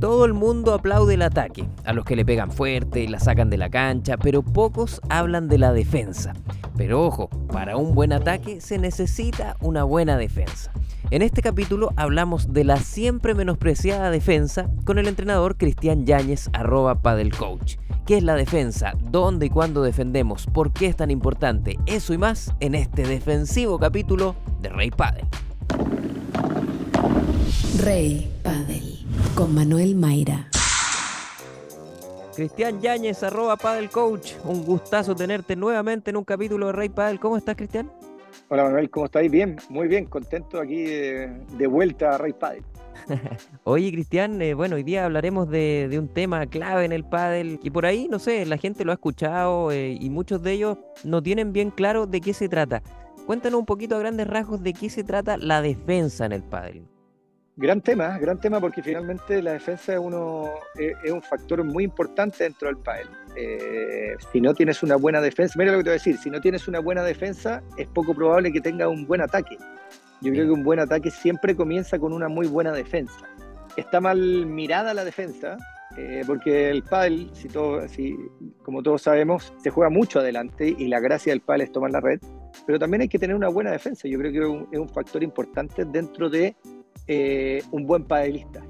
Todo el mundo aplaude el ataque, a los que le pegan fuerte la sacan de la cancha, pero pocos hablan de la defensa. Pero ojo, para un buen ataque se necesita una buena defensa. En este capítulo hablamos de la siempre menospreciada defensa con el entrenador Cristian Yáñez, arroba padelcoach. ¿Qué es la defensa? ¿Dónde y cuándo defendemos? ¿Por qué es tan importante? Eso y más en este defensivo capítulo de Rey Padel. Rey Padel con Manuel Mayra. Cristian Yáñez, arroba Padel Coach. Un gustazo tenerte nuevamente en un capítulo de Rey Padel. ¿Cómo estás, Cristian? Hola, Manuel, ¿cómo estáis? Bien, muy bien, contento aquí de, vuelta a Rey Padel. Oye, Cristian, eh, bueno, hoy día hablaremos de, un tema clave en el pádel y por ahí, no sé, la gente lo ha escuchado eh, y muchos de ellos no tienen bien claro de qué se trata. Cuéntanos un poquito a grandes rasgos de qué se trata la defensa en el pádel. Gran tema, gran tema porque finalmente la defensa es, uno, es, un factor muy importante dentro del pádel. Eh, si no tienes una buena defensa, mira lo que te voy a decir, si no tienes una buena defensa es poco probable que tenga un buen ataque. Yo creo que un buen ataque siempre comienza con una muy buena defensa. Está mal mirada la defensa, eh, porque el pádel, si todo, si, como todos sabemos, se juega mucho adelante y la gracia del pádel es tomar la red, pero también hay que tener una buena defensa. Yo creo que es un, es un factor importante dentro de eh, un buen padelista.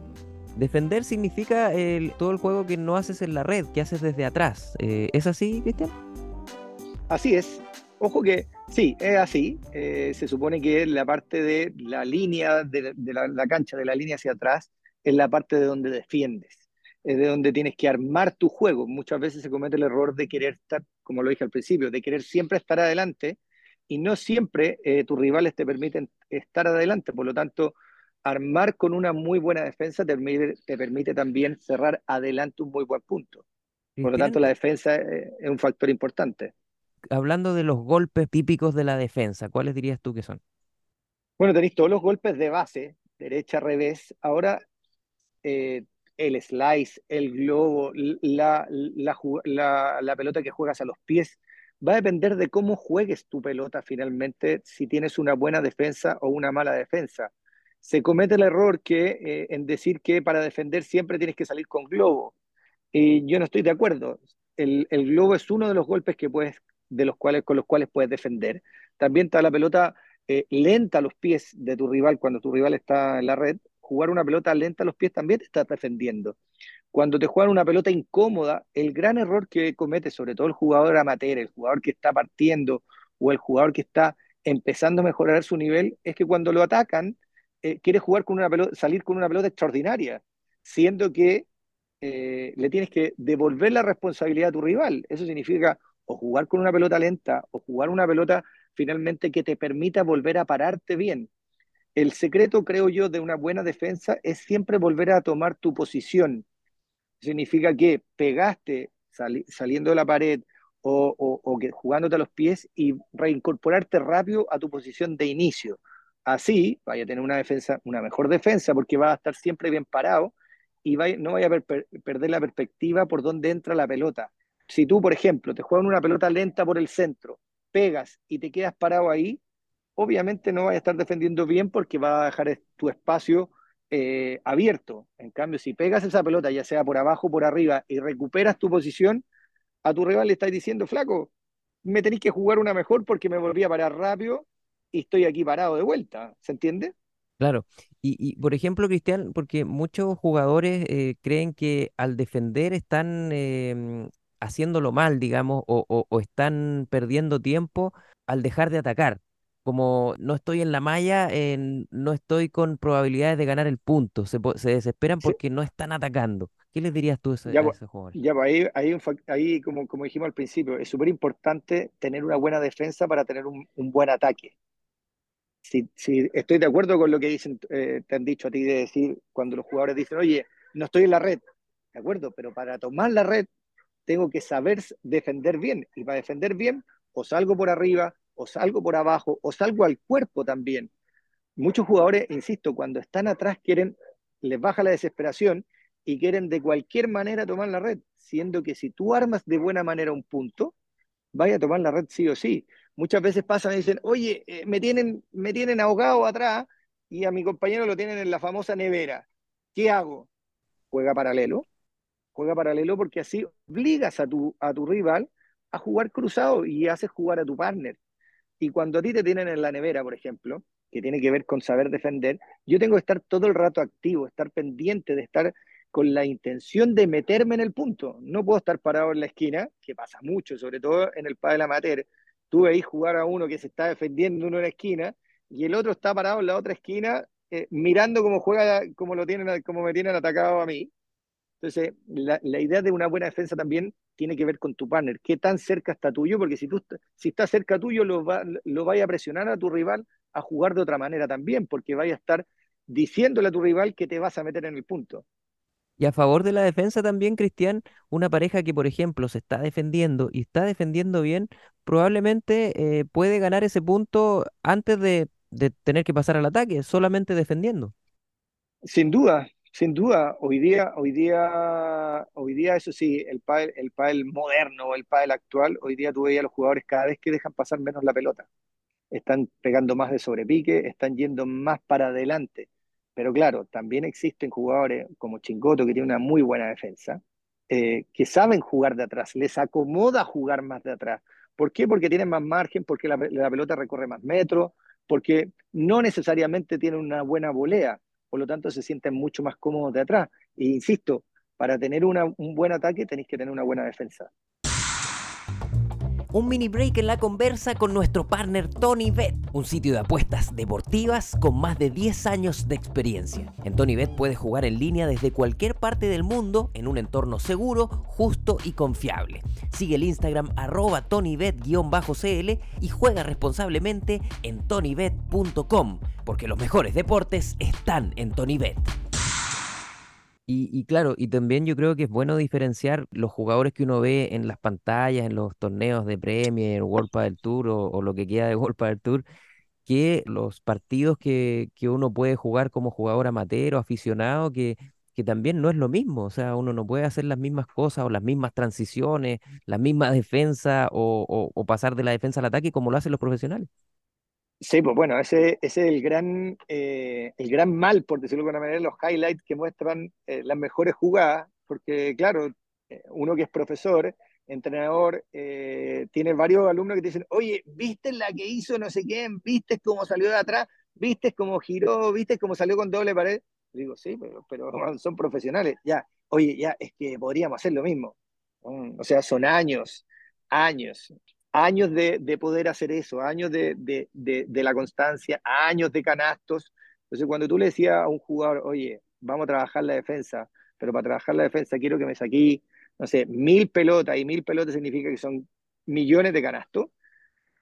Defender significa todo el juego que no haces en la red, que haces desde atrás. Eh, ¿Es así, Cristian? Así es. Ojo que sí, es así. Eh, se supone que la parte de la línea de, la, cancha, de la línea hacia atrás, es la parte de donde defiendes. Es de donde tienes que armar tu juego. Muchas veces se comete el error de querer estar, como lo dije al principio, de querer siempre estar adelante y no siempre tus rivales te permiten estar adelante. Por lo tanto, armar con una muy buena defensa te permite, también cerrar adelante un muy buen punto. Por lo tanto, la defensa es un factor importante. Hablando de los golpes típicos de la defensa, ¿cuáles dirías tú que son? Bueno, tenéis todos los golpes de base, derecha, revés. Ahora, eh, el slice, el globo, la, la, pelota que juegas a los pies, va a depender de cómo juegues tu pelota finalmente, si tienes una buena defensa o una mala defensa se comete el error que, eh, en decir que para defender siempre tienes que salir con globo. Y yo no estoy de acuerdo. El, globo es uno de los golpes que puedes, de los cuales, con los cuales puedes defender. También está la pelota eh, lenta a los pies de tu rival cuando tu rival está en la red. Jugar una pelota lenta a los pies también te estás defendiendo. Cuando te juegan una pelota incómoda, el gran error que comete sobre todo el jugador amateur, el jugador que está partiendo o el jugador que está empezando a mejorar su nivel, es que cuando lo atacan, eh, quiere jugar con una pelota, salir con una pelota extraordinaria, siendo que eh, le tienes que devolver la responsabilidad a tu rival. Eso significa o jugar con una pelota lenta o jugar una pelota finalmente que te permita volver a pararte bien. El secreto, creo yo, de una buena defensa es siempre volver a tomar tu posición. Significa que pegaste saliendo de la pared o, o que jugándote a los pies y reincorporarte rápido a tu posición de inicio. Así vaya a tener una defensa, una mejor defensa, porque va a estar siempre bien parado y no vaya a perder la perspectiva por dónde entra la pelota. Si tú, por ejemplo, te juegan una pelota lenta por el centro, pegas y te quedas parado ahí, obviamente no vas a estar defendiendo bien porque va a dejar tu espacio eh, abierto. En cambio, si pegas esa pelota, ya sea por abajo o por arriba, y recuperas tu posición, a tu rival le estás diciendo, flaco, me tenéis que jugar una mejor porque me volví a parar rápido y estoy aquí parado de vuelta, ¿se entiende? Claro, y, por ejemplo, Cristian, porque muchos jugadores eh, creen que al defender están em, haciéndolo mal, digamos, o, están perdiendo tiempo al dejar de atacar. Como no estoy en la malla, no estoy con probabilidades de ganar el punto. Se, desesperan porque no están atacando. ¿Qué les dirías tú a, ese, esos jugadores? Ya, ahí, ahí, ahí como, como dijimos al principio, es súper importante tener una buena defensa para tener un buen ataque si, estoy de acuerdo con lo que dicen, eh, te han dicho a ti de decir cuando los jugadores dicen, oye, no estoy en la red, de acuerdo, pero para tomar la red tengo que saber defender bien, y para defender bien, o salgo por arriba, o salgo por abajo, o salgo al cuerpo también. Muchos jugadores, insisto, cuando están atrás quieren, les baja la desesperación y quieren de cualquier manera tomar la red, siendo que si tú armas de buena manera un punto, vaya a tomar la red sí o sí. Muchas veces pasan y dicen, oye, eh, me, tienen, me tienen ahogado atrás y a mi compañero lo tienen en la famosa nevera. ¿Qué hago? juega paralelo, juega paralelo porque así obligas a tu, a tu rival a jugar cruzado y haces jugar a tu partner. Y cuando a ti te tienen en la nevera, por ejemplo, que tiene que ver con saber defender, yo tengo que estar todo el rato activo, estar pendiente de estar con la intención de meterme en el punto. No puedo estar parado en la esquina, que pasa mucho, sobre todo en el pádel amateur. Tú veis jugar a uno que se está defendiendo uno en la esquina y el otro está parado en la otra esquina eh, mirando cómo juega, cómo, lo tienen, cómo me tienen atacado a mí. Entonces, la, idea de una buena defensa también tiene que ver con tu partner. ¿Qué tan cerca está tuyo? Porque si tú si está cerca tuyo, lo, va, lo vaya a presionar a tu rival a jugar de otra manera también, porque vaya a estar diciéndole a tu rival que te vas a meter en el punto. Y a favor de la defensa también, Cristian, una pareja que, por ejemplo, se está defendiendo y está defendiendo bien, probablemente eh, puede ganar ese punto antes de, de tener que pasar al ataque, solamente defendiendo. Sin duda, sin duda, hoy día, hoy día, hoy día, eso sí, el pádel, el pádel moderno, el pádel actual, hoy día tú veías a los jugadores cada vez que dejan pasar menos la pelota. Están pegando más de sobrepique, están yendo más para adelante. Pero claro, también existen jugadores como Chingoto, que tiene una muy buena defensa, eh, que saben jugar de atrás, les acomoda jugar más de atrás. ¿Por qué? Porque tienen más margen, porque la, pelota recorre más metros, porque no necesariamente tienen una buena volea por lo tanto se sienten mucho más cómodos de atrás. E insisto, para tener un buen ataque tenéis que tener una buena defensa. Un mini break en la conversa con nuestro partner Tony Bet, un sitio de apuestas deportivas con más de 10 años de experiencia. En Tony Bet puedes jugar en línea desde cualquier parte del mundo en un entorno seguro, justo y confiable. Sigue el Instagram arroba tonybet-cl y juega responsablemente en tonybet.com, porque los mejores deportes están en TonyBet. Y, claro, y también yo creo que es bueno diferenciar los jugadores que uno ve en las pantallas, en los torneos de Premier, World del Tour o, lo que queda de World del Tour, que los partidos que, que, uno puede jugar como jugador amateur o aficionado, que, que también no es lo mismo. O sea, uno no puede hacer las mismas cosas o las mismas transiciones, la misma defensa o, o pasar de la defensa al ataque como lo hacen los profesionales. Sí, pues bueno, ese, es el gran, eh, el gran mal, por decirlo de alguna manera, los highlights que muestran eh, las mejores jugadas, porque claro, eh, uno que es profesor, entrenador, tiene varios alumnos que te dicen, oye, ¿viste la que hizo no sé quién? ¿Viste cómo salió de atrás? ¿Viste cómo giró? ¿Viste cómo salió con doble pared? Digo, sí, pero, pero son profesionales. Ya, oye, ya, es que podríamos hacer lo mismo. Mm, o sea, son años, años años de, poder hacer eso, años de, de, la constancia, años de canastos. Entonces, cuando tú le decías a un jugador, oye, vamos a trabajar la defensa, pero para trabajar la defensa quiero que me saqué, no sé, mil pelotas, y mil pelotas significa que son millones de canastos,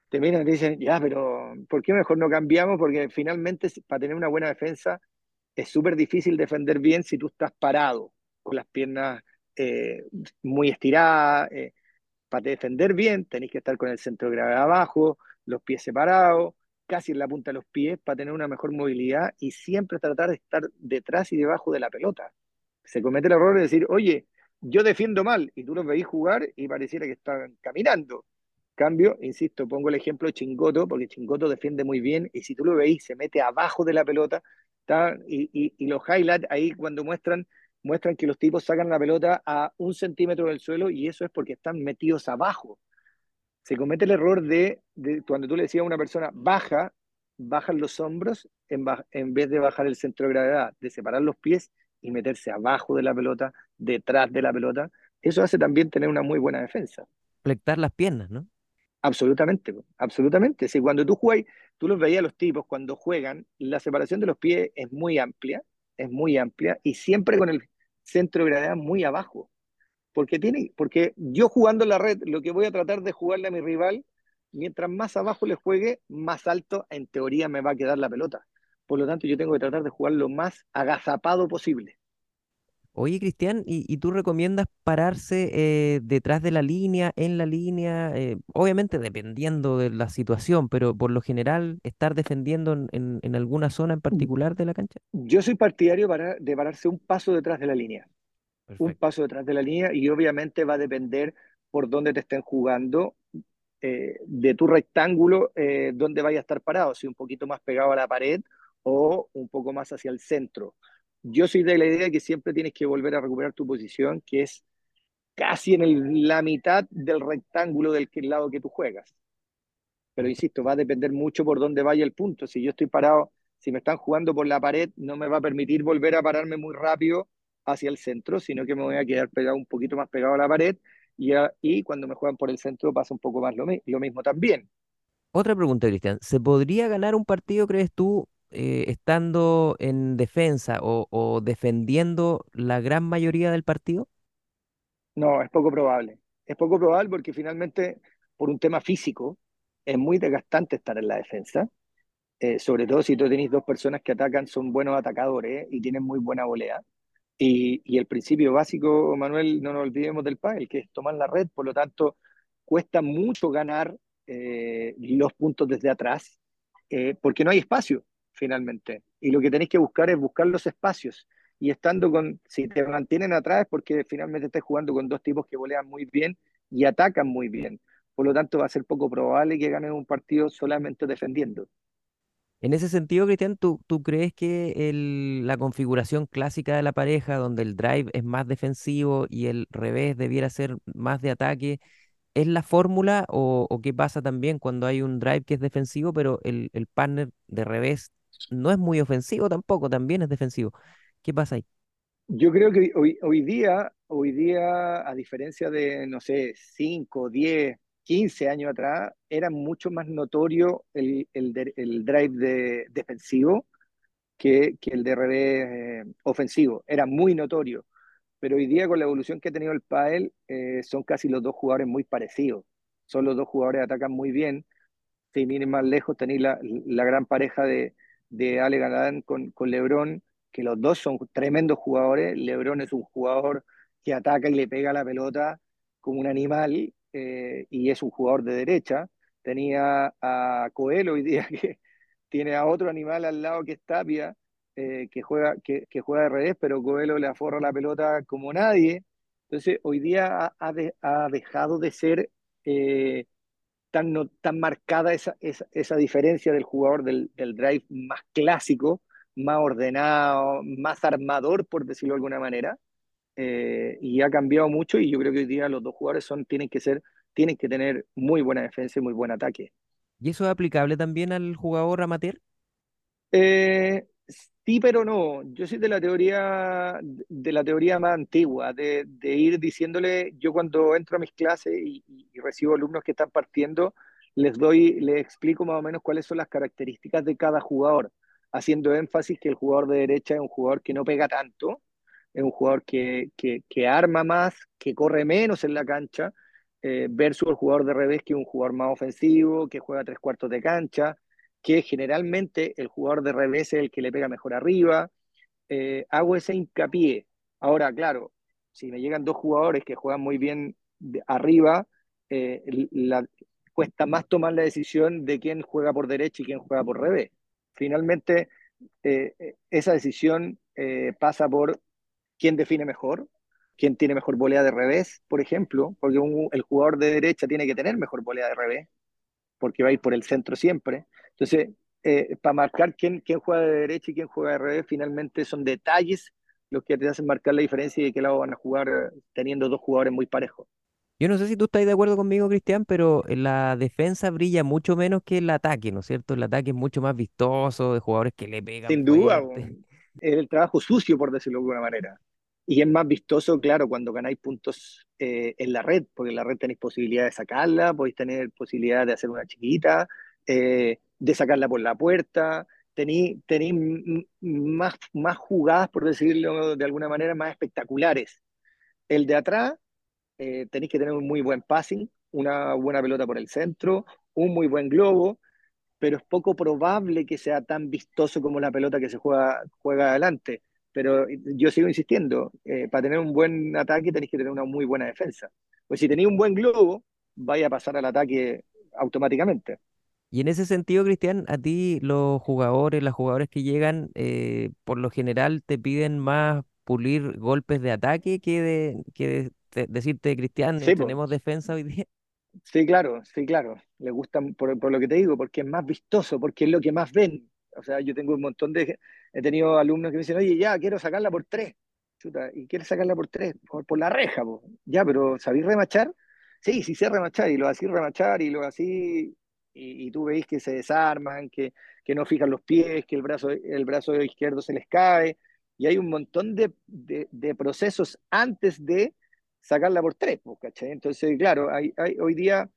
te miran y te dicen, ya, pero ¿por qué mejor no cambiamos? Porque finalmente, para tener una buena defensa, es súper difícil defender bien si tú estás parado, con las piernas eh, muy estiradas. Eh, para defender bien, tenéis que estar con el centro de gravedad abajo, los pies separados, casi en la punta de los pies para tener una mejor movilidad y siempre tratar de estar detrás y debajo de la pelota. Se comete el error de decir, oye, yo defiendo mal y tú los veis jugar y pareciera que están caminando. Cambio, insisto, pongo el ejemplo de Chingoto, porque Chingoto defiende muy bien y si tú lo veis, se mete abajo de la pelota está, y, y los highlights ahí cuando muestran muestran que los tipos sacan la pelota a un centímetro del suelo y eso es porque están metidos abajo. Se comete el error de, cuando tú le decías a una persona, baja, bajan los hombros en, en vez de bajar el centro de gravedad, de separar los pies y meterse abajo de la pelota, detrás de la pelota. Eso hace también tener una muy buena defensa. Flectar las piernas, ¿no? Absolutamente, absolutamente. Si cuando tú juegas, tú los veías a los tipos cuando juegan, la separación de los pies es muy amplia, es muy amplia y siempre con el centro de gravedad muy abajo. Porque, tiene, porque yo jugando la red, lo que voy a tratar de jugarle a mi rival, mientras más abajo le juegue, más alto en teoría me va a quedar la pelota. Por lo tanto, yo tengo que tratar de jugar lo más agazapado posible. Oye, Cristian, ¿y, tú recomiendas pararse eh, detrás de la línea, en la línea? Eh, obviamente dependiendo de la situación, pero por lo general, estar defendiendo en, alguna zona en mm. particular de la cancha. Yo soy partidario de pararse un paso detrás de la línea. Un paso detrás de la línea y obviamente va a depender por dónde te estén jugando, eh, de tu rectángulo, dónde vaya a estar parado, si un poquito más pegado a la pared o un poco más hacia el centro yo soy de la idea que siempre tienes que volver a recuperar tu posición, que es casi en la mitad del rectángulo del lado que tú juegas. Pero insisto, va a depender mucho por dónde vaya el punto. Si yo estoy parado, si me están jugando por la pared, no me va a permitir volver a pararme muy rápido hacia el centro, sino que me voy a quedar pegado un poquito más pegado a la pared y, y cuando me juegan por el centro pasa un poco más lo, lo mismo también. Otra pregunta, Cristian. ¿Se podría ganar un partido, crees tú, eh, estando en defensa o, defendiendo la gran mayoría del partido? No, es poco probable. Es poco probable porque finalmente, por un tema físico, es muy desgastante estar en la defensa. Eh, sobre todo si tú tenés dos personas que atacan, son buenos atacadores y tienen muy buena volea. Y, y, el principio básico, Manuel, no nos olvidemos del pádel, que es tomar la red, por lo tanto, cuesta mucho ganar eh, los puntos desde atrás, porque no hay espacio finalmente. Y lo que tenéis que buscar es buscar los espacios. Y estando con, si te mantienen atrás es porque finalmente estás jugando con dos tipos que volean muy bien y atacan muy bien. Por lo tanto, va a ser poco probable que ganen un partido solamente defendiendo. En ese sentido, Cristian, ¿tú, tú crees que el, la configuración clásica de la pareja, donde el drive es más defensivo y el revés debiera ser más de ataque, es la fórmula o, o qué pasa también cuando hay un drive que es defensivo, pero el, el partner de revés no es muy ofensivo tampoco, también es defensivo? ¿Qué pasa ahí? Yo creo que hoy, hoy día, hoy día, a diferencia de, no sé, 5, 10, 15 años atrás, era mucho más notorio el, el, el drive de, defensivo que, que, el revés eh, ofensivo. Era muy notorio. Pero hoy día, con la evolución que ha tenido el PAEL, eh, son casi los dos jugadores muy parecidos. Son los dos jugadores que atacan muy bien. Si miren más lejos, tenéis la, la gran pareja de, de Ale con, con Lebron, que los dos son tremendos jugadores. Lebron es un jugador que ataca y le pega la pelota como un animal eh, y es un jugador de derecha. Tenía a Coelho hoy día que tiene a otro animal al lado que es Tapia, eh, que, juega, que, juega de revés, pero Coelho le aforra la pelota como nadie. Entonces, hoy día ha, ha dejado de ser eh, tan, no, tan marcada esa, esa, esa, diferencia del jugador del, del, drive más clásico, más ordenado, más armador, por decirlo de alguna manera, eh, y ha cambiado mucho y yo creo que hoy día los dos jugadores son, tienen que ser, tienen que tener muy buena defensa y muy buen ataque. ¿Y eso es aplicable también al jugador amateur? Eh, sí, pero no. Yo soy de la teoría, de la teoría más antigua, de, ir diciéndole, yo cuando entro a mis clases y, recibo alumnos que están partiendo, les doy, les explico más o menos cuáles son las características de cada jugador, haciendo énfasis que el jugador de derecha es un jugador que no pega tanto, es un jugador que, que, que, arma más, que corre menos en la cancha, eh, versus el jugador de revés, que es un jugador más ofensivo, que juega tres cuartos de cancha, que generalmente el jugador de revés es el que le pega mejor arriba. Eh, hago ese hincapié. Ahora, claro, si me llegan dos jugadores que juegan muy bien arriba, eh, cuesta más tomar la decisión de quién juega por derecha y quién juega por revés. Finalmente, eh, esa decisión pasa por quién define mejor, quién tiene mejor volea de revés, por ejemplo, porque el jugador de derecha tiene que tener mejor volea de revés, porque va a ir por el centro siempre. Entonces, eh, para marcar quién, quién juega de derecha y quién juega de revés, finalmente son detalles los que te hacen marcar la diferencia y de qué lado van a jugar eh, teniendo dos jugadores muy parejos. Yo no sé si tú estás de acuerdo conmigo, Cristian, pero la defensa brilla mucho menos que el ataque, ¿no es cierto? El ataque es mucho más vistoso, de jugadores que le pegan. Sin duda, es el trabajo sucio, por decirlo de alguna manera. Y es más vistoso, claro, cuando ganáis puntos eh, en la red, porque en la red tenéis posibilidad de sacarla, podéis tener posibilidad de hacer una chiquita, eh, de sacarla por la puerta, tenéis, más, más jugadas, por decirlo de alguna manera, más espectaculares. El de atrás, eh, tenéis que tener un muy buen passing, una buena pelota por el centro, un muy buen globo, pero es poco probable que sea tan vistoso como la pelota que se juega, juega adelante. Pero yo sigo insistiendo, eh, para tener un buen ataque tenéis que tener una muy buena defensa. Pues si tenéis un buen globo, vaya a pasar al ataque automáticamente. Y en ese sentido, Cristian, a ti los jugadores, las jugadores que llegan, eh, por lo general te piden más pulir golpes de ataque que de, que de, de decirte, Cristian, sí, tenemos pues. defensa hoy día. Sí, claro, sí, claro. Le gusta por, por, lo que te digo, porque es más vistoso, porque es lo que más ven. O sea, yo tengo un montón de, he tenido alumnos que me dicen, oye, ya, quiero sacarla por tres. Chuta, ¿y quieres sacarla por tres? Por, por la reja, po. Ya, pero ¿sabéis remachar? Sí, sí sé remachar, y lo así remachar, y lo así, y, y tú veis que se desarman, que, que no fijan los pies, que el brazo, el brazo izquierdo se les cae, y hay un montón de, de, de procesos antes de sacarla por tres, po, ¿cachai? Entonces, claro, hay, hay, hoy día,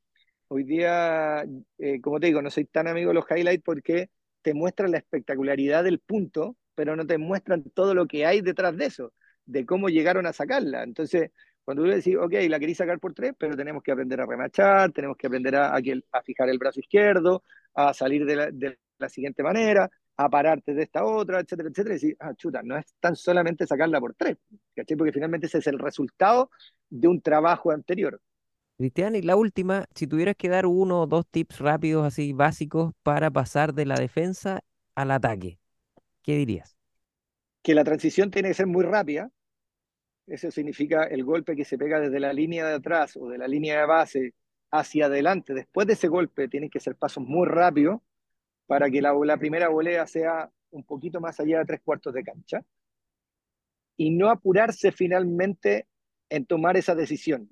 hoy día eh, como te digo, no soy tan amigo de los highlights porque te muestran la espectacularidad del punto, pero no te muestran todo lo que hay detrás de eso, de cómo llegaron a sacarla. Entonces, cuando tú le decís, ok, la queréis sacar por tres, pero tenemos que aprender a remachar, tenemos que aprender a, a, a fijar el brazo izquierdo, a salir de la, de la, siguiente manera, a pararte de esta otra, etcétera, etcétera, y decir, ah, chuta, no es tan solamente sacarla por tres, ¿cachai? Porque finalmente ese es el resultado de un trabajo anterior. Cristian, y la última, si tuvieras que dar uno o dos tips rápidos, así básicos, para pasar de la defensa al ataque, ¿qué dirías? Que la transición tiene que ser muy rápida. Eso significa el golpe que se pega desde la línea de atrás o de la línea de base hacia adelante. Después de ese golpe, tienen que ser pasos muy rápidos para que la, primera volea sea un poquito más allá de tres cuartos de cancha. Y no apurarse finalmente en tomar esa decisión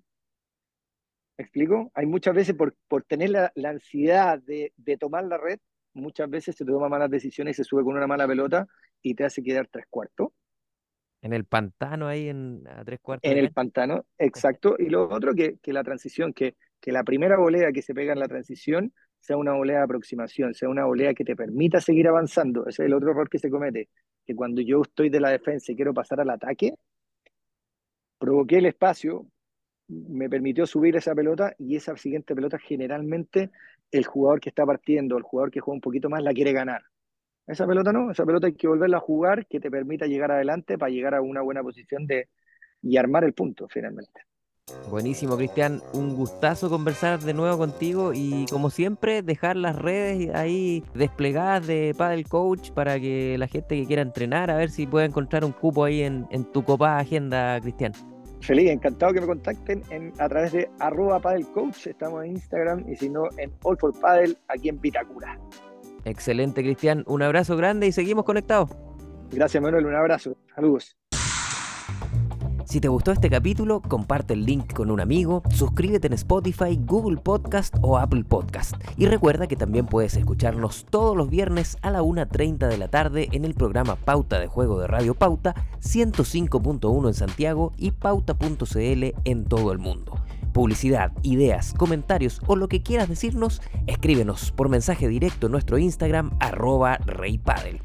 ¿Me explico? Hay muchas veces por, por tener la, ansiedad de, de, tomar la red, muchas veces se toma malas decisiones y se sube con una mala pelota y te hace quedar tres cuartos. En el pantano ahí en a tres cuartos. En el pantano, exacto. Y lo otro que, que la transición, que, que la primera volea que se pega en la transición sea una volea de aproximación, sea una volea que te permita seguir avanzando. Ese es el otro error que se comete, que cuando yo estoy de la defensa y quiero pasar al ataque, provoqué el espacio, me permitió subir esa pelota y esa siguiente pelota generalmente el jugador que está partiendo, el jugador que juega un poquito más, la quiere ganar. Esa pelota no, esa pelota hay que volverla a jugar que te permita llegar adelante para llegar a una buena posición de, y armar el punto finalmente. Buenísimo, Cristian. Un gustazo conversar de nuevo contigo y como siempre dejar las redes ahí desplegadas de Paddle Coach para que la gente que quiera entrenar a ver si puede encontrar un cupo ahí en, en tu copa agenda, Cristian. Feliz, encantado que me contacten en, a través de arroba Coach, estamos en Instagram y si no en All for Paddle aquí en Pitacura. Excelente, Cristian. Un abrazo grande y seguimos conectados. Gracias, Manuel. Un abrazo. Saludos. Si te gustó este capítulo, comparte el link con un amigo, suscríbete en Spotify, Google Podcast o Apple Podcast. Y recuerda que también puedes escucharnos todos los viernes a la 1.30 de la tarde en el programa Pauta de Juego de Radio Pauta, 105.1 en Santiago y pauta.cl en todo el mundo. Publicidad, ideas, comentarios o lo que quieras decirnos, escríbenos por mensaje directo en nuestro Instagram arroba reypadel.